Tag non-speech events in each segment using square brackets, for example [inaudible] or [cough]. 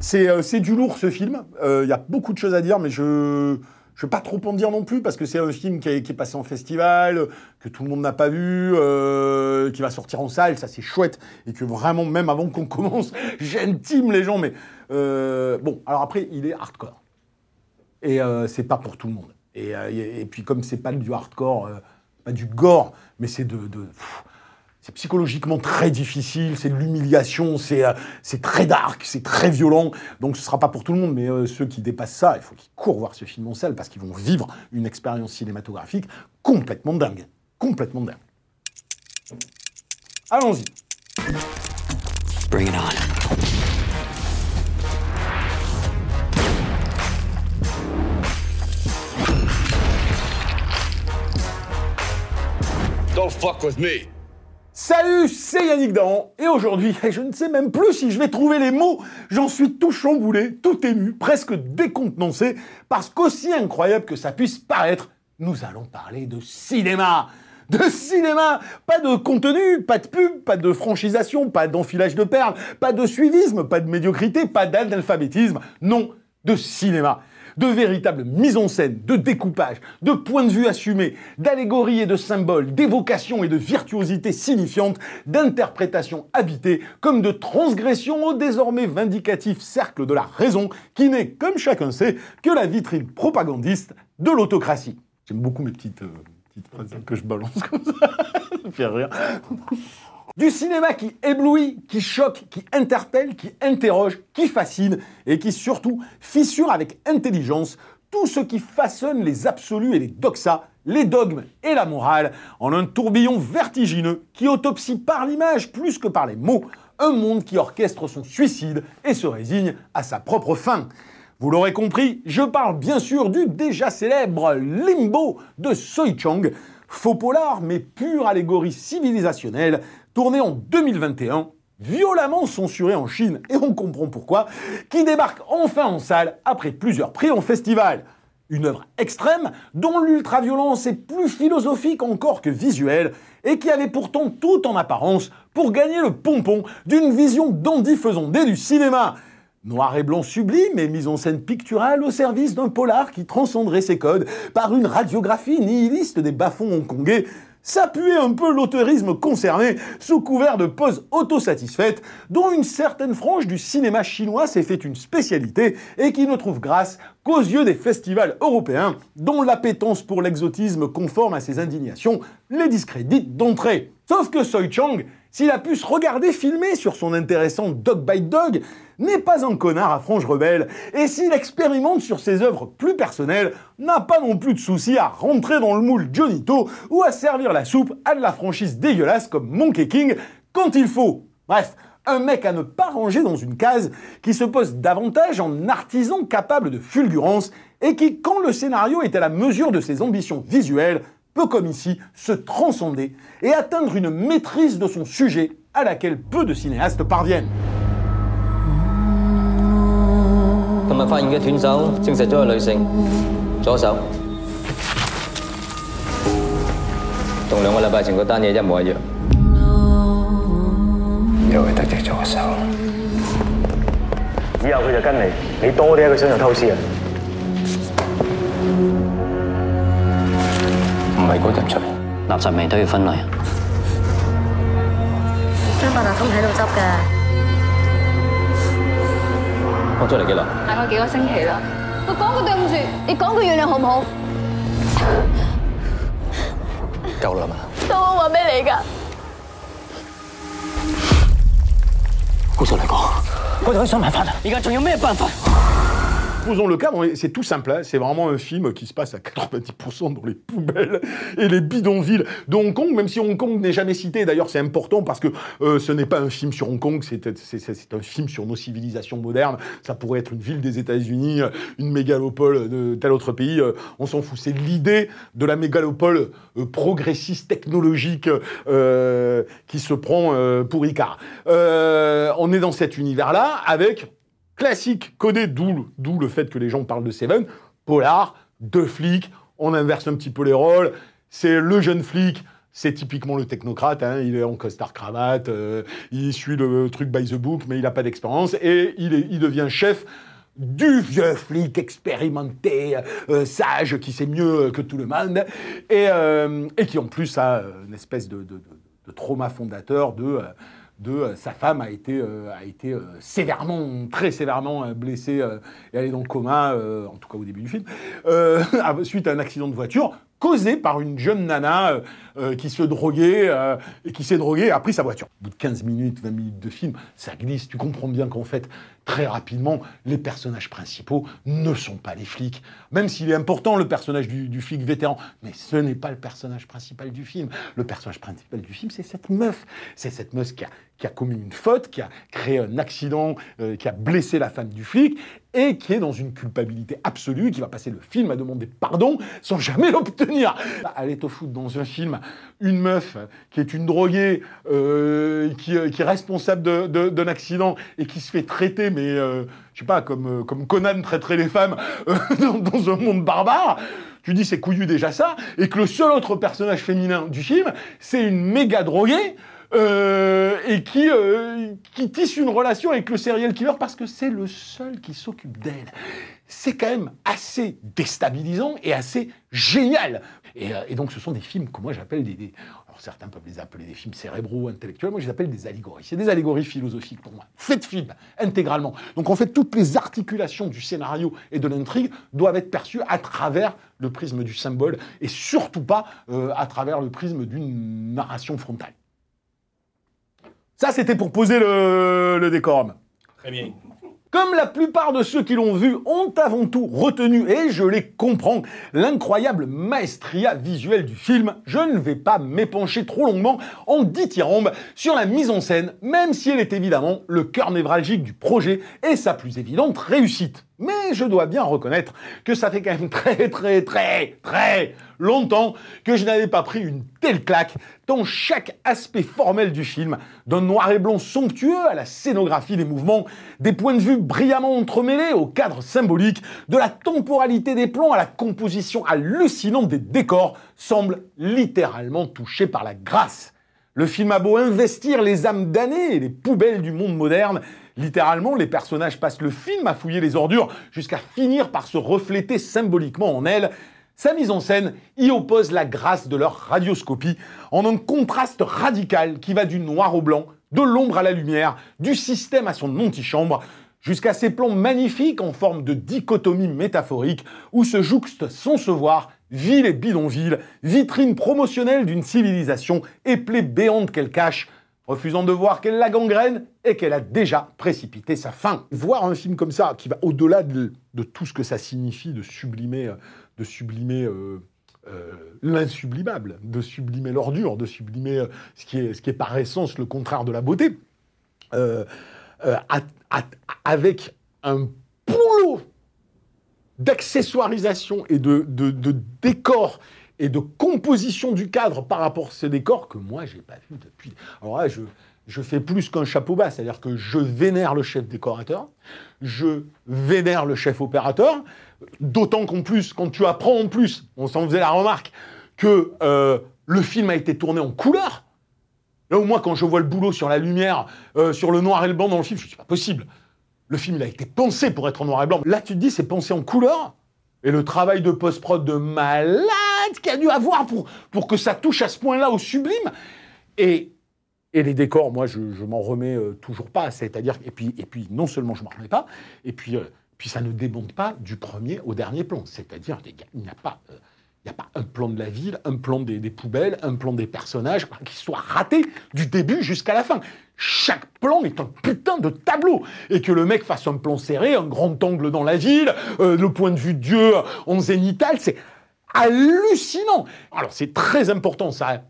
C'est euh, c'est du lourd ce film. Euh, Il y a beaucoup de choses à dire, mais je ne vais pas trop en dire non plus parce que c'est un film qui est, passé en festival, que tout le monde n'a pas vu, euh, qui va sortir en salle, ça c'est chouette et que vraiment même avant qu'on [laughs] commence, j'intime les gens. Mais euh, bon, alors après il est hardcore et euh, c'est pas pour tout le monde. Et, euh, et- puis comme c'est pas du hardcore, euh, pas du gore, mais c'est de, c'est psychologiquement très difficile, c'est de l'humiliation, c'est euh, c'est très dark, c'est très violent. Donc ce sera pas pour tout le monde, mais euh, ceux qui dépassent ça, il faut qu'ils courent voir ce film en salle parce qu'ils vont vivre une expérience cinématographique complètement dingue, complètement dingue. Allons-y. Bring it on. Salut, c'est Yannick Dahan, et aujourd'hui, [laughs] je ne sais même plus si je vais trouver les mots, j'en suis tout chamboulé, tout ému, presque décontenancé, parce qu'aussi incroyable que ça puisse paraître, nous allons parler de cinéma. De cinéma, pas de contenu, pas de pub, pas de franchisation, pas d'enfilage de perles, pas de suivisme, pas de médiocrité, pas d'analphabétisme, non, de cinéma de véritable mise en scène, de découpage, de points de vue assumés, d'allégories et de symboles, d'évocations et de virtuosité signifiante, d'interprétation habitée, comme de transgression au désormais vindicatif cercle de la raison, qui n'est, comme chacun sait, que la vitrine propagandiste de l'autocratie. J'aime beaucoup mes petites, euh, phrases que je balance comme ça. [laughs] ça fait rire. Du cinéma qui éblouit, qui choque, qui interpelle, qui interroge, qui fascine et qui surtout fissure avec intelligence tout ce qui façonne les absolus et les doxas, les dogmes et la morale en un tourbillon vertigineux qui autopsie par l'image plus que par les mots un monde qui orchestre son suicide et se résigne à sa propre fin. Vous l'aurez compris, je parle bien sûr du déjà célèbre Limbo de Soi Chang, faux polar mais pure allégorie civilisationnelle, tourné en 2021, violemment censuré en Chine, et on comprend pourquoi, qui débarque enfin en salle après plusieurs prix en festival. Une œuvre extrême dont l'ultraviolence est plus philosophique encore que visuelle et qui avait pourtant tout en apparence pour gagner le pompon d'une vision dandy faisandée du cinéma. Noir et blanc sublime et mise en scène picturale au service d'un polar qui transcenderait ses codes par une radiographie nihiliste des bas-fonds hongkongais, s'appuyer un peu l'auteurisme concerné sous couvert de poses autosatisfaites dont une certaine frange du cinéma chinois s'est fait une spécialité et qui ne trouve grâce qu'aux yeux des festivals européens dont l'appétence pour l'exotisme conforme à ses indignations les discrédite d'entrée. Sauf que Soi Chang, s'il a pu se regarder filmer sur son intéressant Dog by Dog, n'est pas un connard à frange rebelle, et s'il expérimente sur ses œuvres plus personnelles, n'a pas non plus de souci à rentrer dans le moule Johnito ou à servir la soupe à de la franchise dégueulasse comme Monkey King quand il faut. Bref, un mec à ne pas ranger dans une case qui se pose davantage en artisan capable de fulgurance et qui, quand le scénario est à la mesure de ses ambitions visuelles, peut comme ici se transcender et atteindre une maîtrise de son sujet à laquelle peu de cinéastes parviennent. 又係得隻左手。以後佢就跟你，你多啲喺佢身上偷師啊！唔係嗰陣出嚟。垃圾味都要分類。張伯達都唔喺度執嘅，我出嚟幾耐？大概幾個星期啦。我講句對唔住，你講句原諒好唔好？夠啦嘛？都我話俾你㗎。好實嚟讲，我哋可以想办法啦！而家仲有咩办法？Posons le cadre, c'est tout simple, hein. c'est vraiment un film qui se passe à 90% dans les poubelles et les bidonvilles de Hong Kong, même si Hong Kong n'est jamais cité. D'ailleurs, c'est important parce que euh, ce n'est pas un film sur Hong Kong, c'est un film sur nos civilisations modernes. Ça pourrait être une ville des États-Unis, une mégalopole de tel autre pays. euh, on s'en fout. C'est l'idée de la mégalopole euh, progressiste technologique euh, qui se prend euh, pour Icar. Euh, on est dans cet univers-là avec classique codé, d'où le fait que les gens parlent de Seven, polar, deux flics, on inverse un petit peu les rôles, c'est le jeune flic, c'est typiquement le technocrate, hein, il est en costard cravate, euh, il suit le truc by the book, mais il n'a pas d'expérience, et il, devient chef du vieux flic expérimenté, euh, sage, qui sait mieux que tout le monde, et, euh, qui en plus a une espèce de trauma fondateur de... euh, sa femme a été, euh, a été euh, sévèrement, très sévèrement blessée et elle est dans le coma, en tout cas au début du film, [laughs] suite à un accident de voiture causé par une jeune nana qui se droguait et qui s'est droguée et a pris sa voiture. Au bout de 15 minutes, 20 minutes de film, ça glisse. Tu comprends bien qu'en fait, très rapidement, les personnages principaux ne sont pas les flics. Même s'il est important, le personnage du, flic vétéran, mais ce n'est pas le personnage principal du film. Le personnage principal du film, c'est cette meuf. C'est cette meuf qui a, commis une faute, qui a créé un accident, euh, qui a blessé la femme du flic et qui est dans une culpabilité absolue, qui va passer le film à demander pardon sans jamais [laughs] l'obtenir. Aller au foot dans un film une meuf qui est une droguée, euh, qui, euh, qui est responsable d'un accident et qui se fait traiter, mais euh, je sais pas, comme, euh, Conan traiterait les femmes euh, [laughs] dans, un monde barbare. Tu dis c'est couillu déjà ça, et que le seul autre personnage féminin du film, c'est une méga droguée euh, et qui, tisse une relation avec le serial killer parce que c'est le seul qui s'occupe d'elle. C'est quand même assez déstabilisant et assez génial. Et, donc ce sont des films que moi j'appelle des- Certains peuvent les appeler des films cérébraux, intellectuels, moi je les appelle des allégories. C'est des allégories philosophiques pour moi. Faites film, intégralement. Donc en fait toutes les articulations du scénario et de l'intrigue doivent être perçues à travers le prisme du symbole et surtout pas euh, à travers le prisme d'une narration frontale. Ça, c'était pour poser le, le décorum. Très bien. Comme la plupart de ceux qui l'ont vu ont avant tout retenu, et je les comprends, l'incroyable maestria visuelle du film, je ne vais pas m'épancher trop longuement en dithyrambe sur la mise en scène, même si elle est évidemment le cœur névralgique du projet et sa plus évidente réussite. Mais je dois bien reconnaître que ça fait quand même très très très très longtemps que je n'avais pas pris une telle claque, tant chaque aspect formel du film, d'un noir et blanc somptueux à la scénographie des mouvements, des points de vue brillamment entremêlés au cadre symbolique, de la temporalité des plans à la composition hallucinante des décors, semble littéralement touché par la grâce. Le film a beau investir les âmes damnées et les poubelles du monde moderne, littéralement, les personnages passent le film à fouiller les ordures jusqu'à finir par se refléter symboliquement en elles. Sa mise en scène y oppose la grâce de leur radioscopie en un contraste radical qui va du noir au blanc, de l'ombre à la lumière, du système à son antichambre, jusqu'à ces plans magnifiques en forme de dichotomie métaphorique où se jouxtent sans se voir ville et bidonville, vitrine promotionnelle d'une civilisation et plaie béante qu'elle cache, refusant de voir qu'elle la gangrène et qu'elle a déjà précipité sa fin. Voir un film comme ça, qui va au-delà de, tout ce que ça signifie de sublimer, de sublimer euh, euh, l'insublimable, de sublimer l'ordure, de sublimer euh, ce, qui est, par essence le contraire de la beauté, avec un boulot d'accessoirisation et de décor et de composition du cadre par rapport à ce décor que moi, j'ai pas vu depuis. Alors là, je, je fais plus qu'un chapeau bas, c'est-à-dire que je vénère le chef décorateur, je vénère le chef opérateur, d'autant qu'en plus, quand tu apprends en plus, on s'en faisait la remarque, que euh, le film a été tourné en couleur. Là où moi, quand je vois le boulot sur la lumière, euh, sur le noir et le blanc dans le film, je me dis, pas possible. Le film, il a été pensé pour être en noir et blanc. Là, tu te dis, c'est pensé en couleur. Et le travail de post-prod de malade qu'il a dû avoir pour, pour que ça touche à ce point-là au sublime. Et, et les décors, moi, je, m'en remets euh, toujours pas. C'est-à-dire, et puis, et puis, non seulement je m'en remets pas, et puis, euh, puis ça ne démonte pas du premier au dernier plan. C'est-à-dire, il n'y a pas. euh, il n'y a pas un plan de la ville, un plan des, poubelles, un plan des personnages qui soit raté du début jusqu'à la fin. Chaque plan est un putain de tableau et que le mec fasse un plan serré, un grand angle dans la ville, le point de vue de Dieu en zénital, c'est hallucinant. Alors c'est très important ça,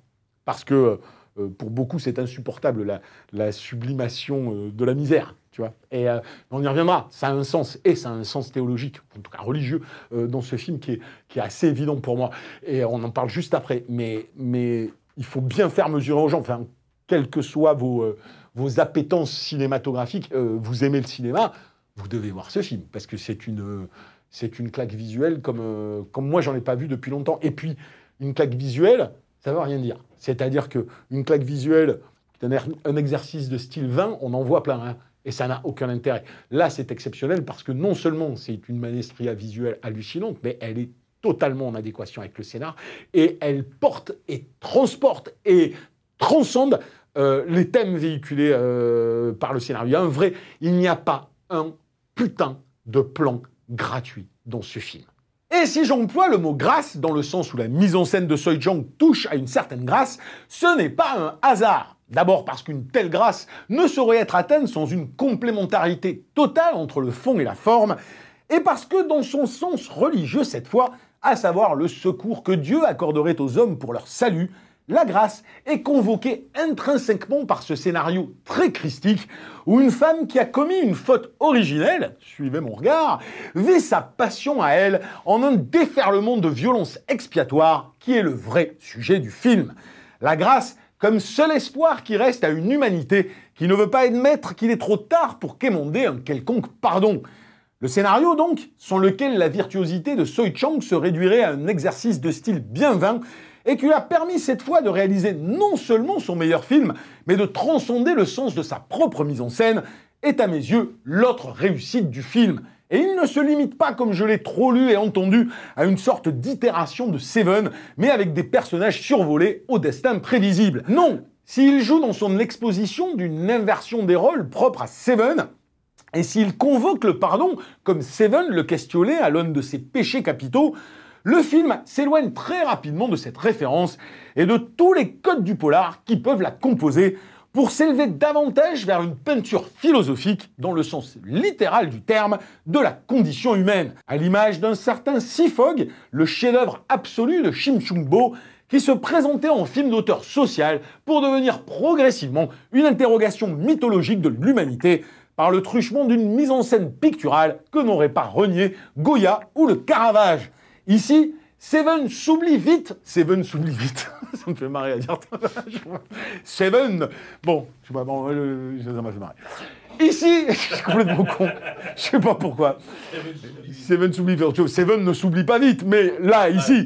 parce que euh, pour beaucoup c'est insupportable la, la sublimation euh, de la misère. Tu vois et euh, on y reviendra, ça a un sens, et ça a un sens théologique, en tout cas religieux, dans ce film qui est, assez évident pour moi. Et on en parle juste après. Mais, il faut bien faire mesurer aux gens, enfin, quelles que soient vos, vos appétences cinématographiques, vous aimez le cinéma, vous devez voir ce film, parce que c'est une, c'est une claque visuelle comme, euh, comme moi, j'en ai pas vu depuis longtemps. Et puis, une claque visuelle, ça veut rien dire. C'est-à-dire qu'une claque visuelle, qui est un, er- un exercice de style 20, on en voit plein. hein. Et ça n'a aucun intérêt. Là, c'est exceptionnel parce que non seulement c'est une manestria visuelle hallucinante, mais elle est totalement en adéquation avec le scénar et elle porte et transporte et transcende euh, les thèmes véhiculés euh, par le scénario. Il y a un vrai, il n'y a pas un putain de plan gratuit dans ce film. Et si j'emploie le mot grâce dans le sens où la mise en scène de Soi Jong touche à une certaine grâce, ce n'est pas un hasard. D'abord parce qu'une telle grâce ne saurait être atteinte sans une complémentarité totale entre le fond et la forme, et parce que dans son sens religieux cette fois, à savoir le secours que Dieu accorderait aux hommes pour leur salut, la grâce est convoquée intrinsèquement par ce scénario très christique où une femme qui a commis une faute originelle, suivez mon regard, vit sa passion à elle en un déferlement de violence expiatoire qui est le vrai sujet du film. La grâce comme seul espoir qui reste à une humanité qui ne veut pas admettre qu'il est trop tard pour quémander un quelconque pardon. Le scénario, donc, sans lequel la virtuosité de Soi Chang se réduirait à un exercice de style bien vain, et qui lui a permis cette fois de réaliser non seulement son meilleur film, mais de transcender le sens de sa propre mise en scène, est à mes yeux l'autre réussite du film. Et il ne se limite pas, comme je l'ai trop lu et entendu, à une sorte d'itération de Seven, mais avec des personnages survolés au destin prévisible. Non, s'il joue dans son exposition d'une inversion des rôles propre à Seven, et s'il convoque le pardon, comme Seven le questionnait à l'aune de ses péchés capitaux, le film s'éloigne très rapidement de cette référence et de tous les codes du polar qui peuvent la composer pour s'élever davantage vers une peinture philosophique dans le sens littéral du terme de la condition humaine, à l'image d'un certain Sifog, le chef-d'œuvre absolu de Shim Chung-bo, qui se présentait en film d'auteur social pour devenir progressivement une interrogation mythologique de l'humanité par le truchement d'une mise en scène picturale que n'aurait pas renié Goya ou le Caravage. Ici, Seven s'oublie vite. Seven s'oublie vite. [laughs] ça me fait marrer à dire. [laughs] Seven. Bon, je sais pas, bon, euh, ça m'a fait marrer. Ici, [laughs] je suis complètement con. Je sais pas pourquoi. Seven s'oublie vite. Seven ne s'oublie pas vite, mais là, ici.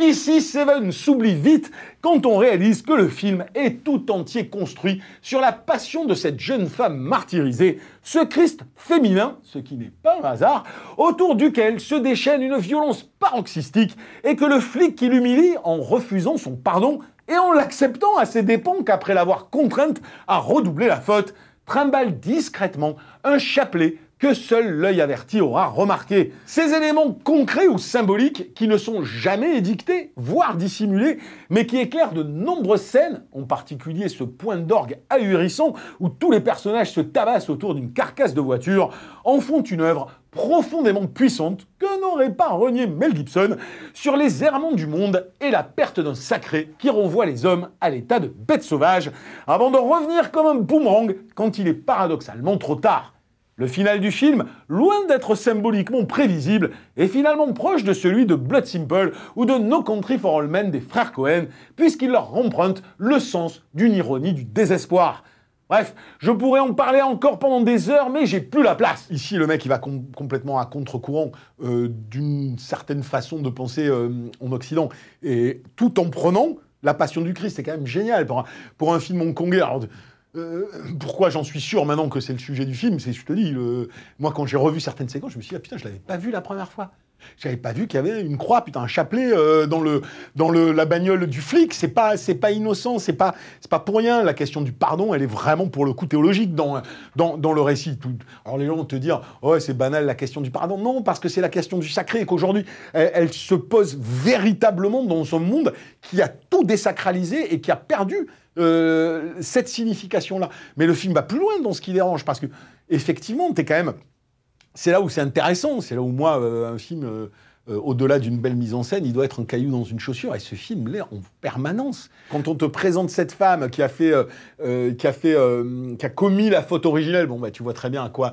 Ici, Seven s'oublie vite quand on réalise que le film est tout entier construit sur la passion de cette jeune femme martyrisée, ce Christ féminin, ce qui n'est pas un hasard, autour duquel se déchaîne une violence paroxystique et que le flic qui l'humilie en refusant son pardon et en l'acceptant à ses dépens qu'après l'avoir contrainte à redoubler la faute, trimballe discrètement un chapelet que seul l'œil averti aura remarqué. Ces éléments concrets ou symboliques qui ne sont jamais édictés, voire dissimulés, mais qui éclairent de nombreuses scènes, en particulier ce point d'orgue ahurissant où tous les personnages se tabassent autour d'une carcasse de voiture, en font une œuvre profondément puissante que n'aurait pas renié Mel Gibson sur les errements du monde et la perte d'un sacré qui renvoie les hommes à l'état de bêtes sauvages avant de revenir comme un boomerang quand il est paradoxalement trop tard. Le final du film, loin d'être symboliquement prévisible, est finalement proche de celui de Blood Simple ou de No Country for All Men des frères Cohen, puisqu'il leur emprunte le sens d'une ironie du désespoir. Bref, je pourrais en parler encore pendant des heures, mais j'ai plus la place. Ici, le mec, va com- complètement à contre-courant euh, d'une certaine façon de penser euh, en Occident, et tout en prenant la Passion du Christ. C'est quand même génial pour un, pour un film hongkongais. Alors, euh, pourquoi j'en suis sûr maintenant que c'est le sujet du film C'est, je te dis, moi quand j'ai revu certaines séquences, je me suis dit, ah putain, je l'avais pas vu la première fois. J'avais pas vu qu'il y avait une croix, putain, un chapelet euh, dans le dans le la bagnole du flic. C'est pas c'est pas innocent, c'est pas c'est pas pour rien. La question du pardon, elle est vraiment pour le coup théologique dans dans, dans le récit. Alors les gens vont te dire, ouais, c'est banal la question du pardon. Non, parce que c'est la question du sacré et qu'aujourd'hui, elle, elle se pose véritablement dans ce monde qui a tout désacralisé et qui a perdu euh, cette signification-là. Mais le film va plus loin dans ce qui dérange parce que effectivement, t'es quand même c'est là où c'est intéressant, c'est là où moi, euh, un film, euh, au-delà d'une belle mise en scène, il doit être un caillou dans une chaussure, et ce film l'est en permanence. Quand on te présente cette femme qui a fait, qui a fait, qui a commis la faute originelle, bon bah tu vois très bien à quoi,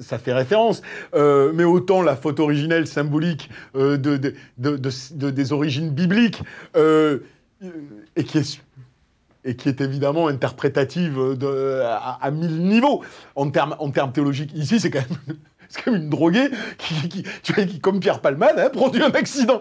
ça fait référence. Mais autant la faute originelle symbolique de, de- de- de- de- des origines bibliques et qui est et qui est évidemment interprétative à, mille niveaux en termes théologiques. Ici, c'est quand même une [laughs] droguée qui, comme Pierre Palmade, hein, produit un accident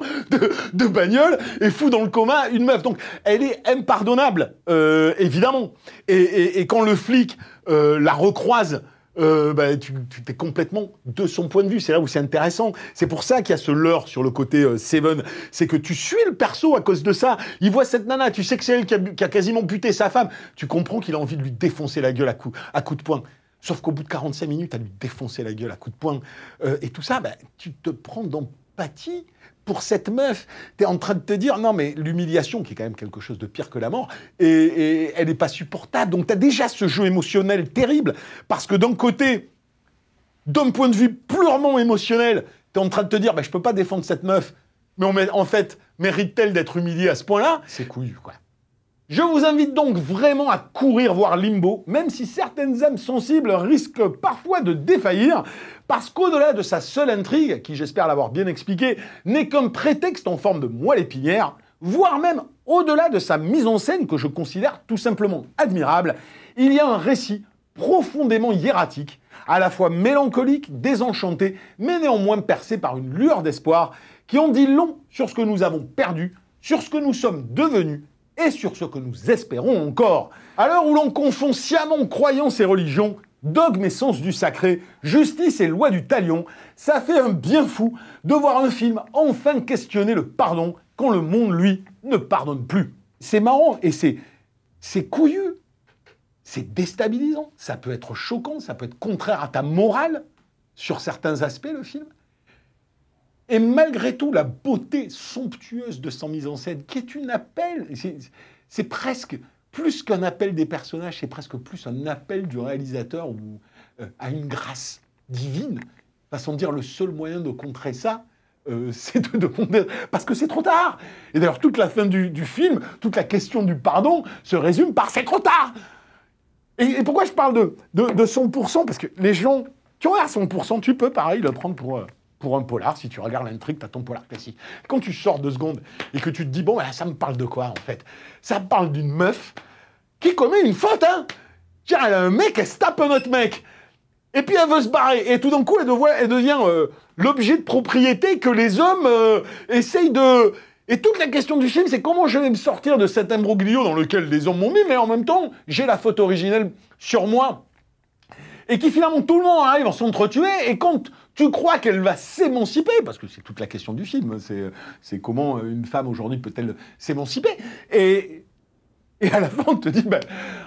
de, bagnole et fout dans le coma une meuf. Donc, elle est impardonnable, euh, évidemment. Et quand le flic euh, la recroise, euh, bah, tu, tu t'es complètement de son point de vue. C'est là où c'est intéressant. C'est pour ça qu'il y a ce leurre sur le côté euh, Seven. C'est que tu suis le perso à cause de ça. Il voit cette nana, tu sais que c'est elle qui a, bu- qui a quasiment buté sa femme. Tu comprends qu'il a envie de lui défoncer la gueule à coups à coup de poing. Sauf qu'au bout de 45 minutes, à lui défoncer la gueule à coups de poing. Euh, et tout ça, bah, tu te prends d'empathie pour cette meuf. Tu es en train de te dire, non, mais l'humiliation, qui est quand même quelque chose de pire que la mort, et, elle n'est pas supportable. Donc tu as déjà ce jeu émotionnel terrible, parce que d'un côté, d'un point de vue purement émotionnel, tu es en train de te dire, bah, je peux pas défendre cette meuf, mais en fait, mérite-t-elle d'être humiliée à ce point-là? C'est couillu, quoi. Je vous invite donc vraiment à courir voir Limbo, même si certaines âmes sensibles risquent parfois de défaillir, parce qu'au-delà de sa seule intrigue, qui j'espère l'avoir bien expliqué, n'est qu'un prétexte en forme de moelle épinière, voire même au-delà de sa mise en scène que je considère tout simplement admirable, il y a un récit profondément hiératique, à la fois mélancolique, désenchanté, mais néanmoins percé par une lueur d'espoir, qui en dit long sur ce que nous avons perdu, sur ce que nous sommes devenus et sur ce que nous espérons encore. À l'heure où l'on confond sciemment croyance et religion, dogme et sens du sacré, justice et loi du talion, ça fait un bien fou de voir un film enfin questionner le pardon quand le monde, lui, ne pardonne plus. C'est marrant et c'est, c'est couillu. C'est déstabilisant. Ça peut être choquant, ça peut être contraire à ta morale sur certains aspects, le film. Et malgré tout, la beauté somptueuse de son mise en scène, qui est une appel, c'est- presque plus qu'un appel des personnages, c'est presque plus un appel du réalisateur ou, euh, à une grâce divine. Façon de dire, le seul moyen de contrer ça, euh, [laughs] c'est de demander. Parce que c'est trop tard Et d'ailleurs, toute la fin du, film, toute la question du pardon se résume par c'est trop tard et, pourquoi je parle de, de, de 100% Parce que les gens qui ont l'air 100%, tu peux pareil le prendre pour, euh, pour un polar. Si tu regardes l'intrigue, tu as ton polar classique. Quand tu sors deux secondes et que tu te dis, bon, ben, ça me parle de quoi en fait? Ça parle d'une meuf qui commet une faute, hein Tiens, elle a un mec, elle se tape un autre mec. Et puis elle veut se barrer. Et tout d'un coup, elle devient, elle devient euh, l'objet de propriété que les hommes euh, essayent de. Et toute la question du film, c'est comment je vais me sortir de cet imbroglio dans lequel les hommes m'ont mis, mais en même temps, j'ai la faute originelle sur moi. Et qui finalement, tout le monde arrive à s'entretuer, et quand tu crois qu'elle va s'émanciper, parce que c'est toute la question du film, c'est, comment une femme aujourd'hui peut-elle s'émanciper, et, à la fin, on te dit, ben,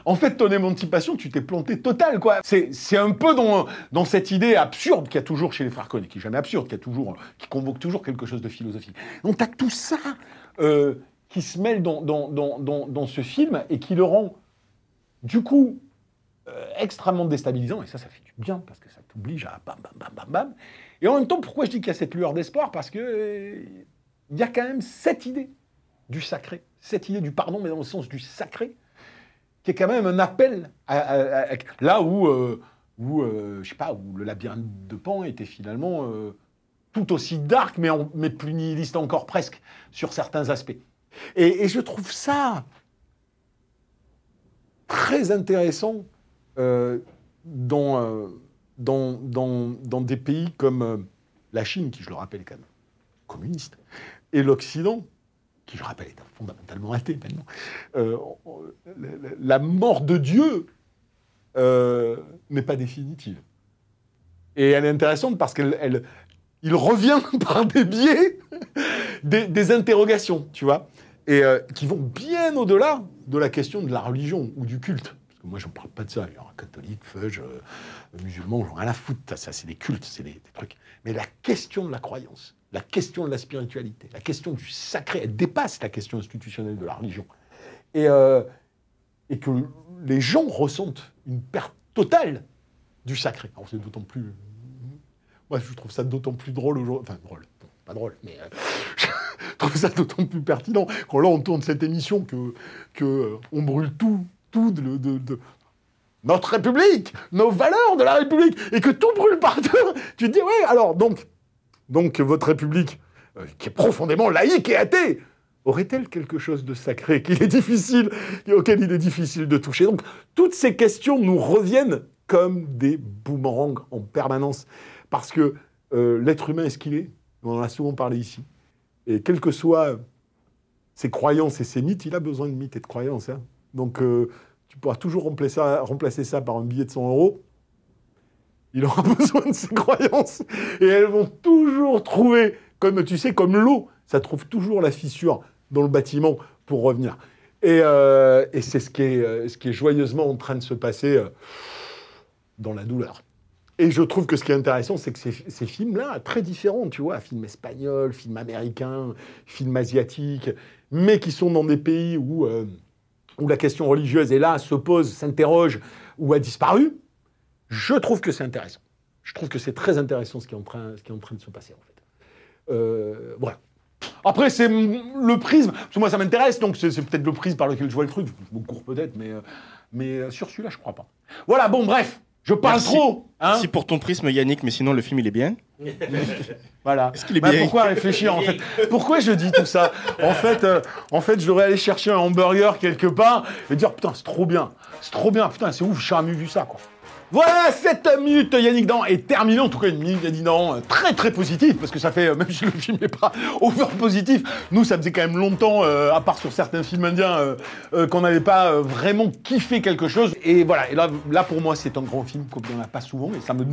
en fait, ton émancipation, tu t'es planté total, quoi. C'est, un peu dans, cette idée absurde qu'il y a toujours chez les frères qui est jamais absurde, qui, a toujours, qui convoque toujours quelque chose de philosophique. Donc, tu as tout ça euh, qui se mêle dans, ce film et qui le rend, du coup, extrêmement déstabilisant. Et ça, ça fait du bien, parce que ça t'oblige à bam, bam, bam, bam, bam. Et en même temps, pourquoi je dis qu'il y a cette lueur d'espoir? Parce que euh, il y a quand même cette idée du sacré, cette idée du pardon, mais dans le sens du sacré, qui est quand même un appel à, là où, euh, où euh, je sais pas, où le labyrinthe de Pan était finalement euh, tout aussi dark, mais, en- mais plus nihiliste encore presque sur certains aspects. Et je trouve ça très intéressant euh, dans, euh, dans, dans, dans des pays comme euh, la Chine, qui je le rappelle quand même communiste, et l'Occident, qui je rappelle est fondamentalement athée maintenant, la, mort de Dieu n'est pas définitive. Et elle est intéressante parce qu'elle elle, il revient [laughs] par des biais, des, interrogations, tu vois, et qui vont bien au-delà de la question de la religion ou du culte. Moi, je ne parle pas de ça. Il y aura catholique, feuge, euh, musulman, j'en ai rien à foutre. Ça, c'est des cultes, c'est des, trucs. Mais la question de la croyance, la question de la spiritualité, la question du sacré, elle dépasse la question institutionnelle de la religion. Et, euh, que les gens ressentent une perte totale du sacré. Alors c'est d'autant plus moi, je trouve ça d'autant plus drôle aujourd'hui. Enfin, drôle, pas drôle, mais euh, [laughs] je trouve ça d'autant plus pertinent quand là, on tourne cette émission que, que euh, brûle tout, de, notre République, nos valeurs de la République, et que tout brûle par terre. Tu te dis, ouais, alors, donc, donc votre République, euh, qui est profondément laïque et athée, aurait-elle quelque chose de sacré qu'il est difficile, auquel il est difficile de toucher? Donc, toutes ces questions nous reviennent comme des boomerangs en permanence. Parce que euh, l'être humain est ce qu'il est? On en a souvent parlé ici. Et quelles que soient ses croyances et ses mythes, il a besoin de mythes et de croyances. Hein. Donc, euh, tu pourras toujours remplacer ça, par un billet de 100 euros. Il aura [laughs] besoin de ses croyances. Et elles vont toujours trouver, comme tu sais, comme l'eau, ça trouve toujours la fissure dans le bâtiment pour revenir. Et, euh, c'est ce, qui est, ce qui est joyeusement en train de se passer dans la douleur. Et je trouve que ce qui est intéressant, c'est que ces, films-là, très différents, tu vois, films espagnols, films américains, films asiatiques, mais qui sont dans des pays où, euh, où la question religieuse est là, se pose, s'interroge, ou a disparu, je trouve que c'est intéressant. Je trouve que c'est très intéressant ce qui, est en train, de se passer, en fait. Euh, voilà. Après, c'est le prisme, parce que moi ça m'intéresse, donc c'est peut-être le prisme par lequel je vois le truc. Je me cours peut-être, mais, euh, mais sur celui-là, je crois pas. Voilà, bon, bref. Je parle trop hein Si pour ton prisme, Yannick, mais sinon le film il est bien. [laughs] voilà. Est-ce qu'il est bah, bien Pourquoi réfléchir en fait? Pourquoi je dis tout ça? En fait, euh, en fait, je devrais aller chercher un hamburger quelque part et dire putain c'est trop bien, c'est trop bien, putain c'est ouf, j'ai jamais vu ça quoi. Voilà, cette minute Yannick Dan est terminée. En tout cas, une minute Yannick Dan très très positive, parce que ça fait, [laughs] même si le film n'est pas over positif, nous, ça faisait quand même longtemps, euh, à part sur certains films indiens, euh, euh, qu'on n'avait pas vraiment kiffé quelque chose. Et voilà, et là, là pour moi, c'est un grand film, comme il n'y en a pas souvent, et ça me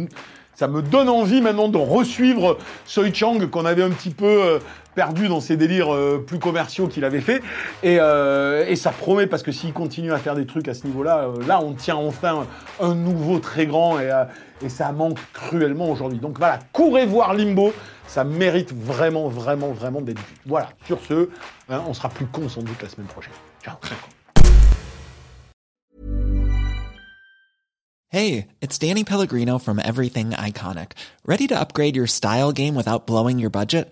ça me donne envie maintenant de resuivre Soi Chang qu'on avait un petit peu euh, perdu dans ses délires euh, plus commerciaux qu'il avait fait. Euh, et, ça promet parce que s'il continue à faire des trucs à ce niveau-là, là on tient enfin un nouveau très grand et, ça manque cruellement aujourd'hui. Donc voilà, courez voir Limbo, ça mérite vraiment, vraiment, vraiment d'être vu. Voilà, sur ce, hein, on sera plus con sans doute la semaine prochaine. Ciao. Hey, it's Danny Pellegrino from Everything Iconic. Ready to upgrade your style game without blowing your budget?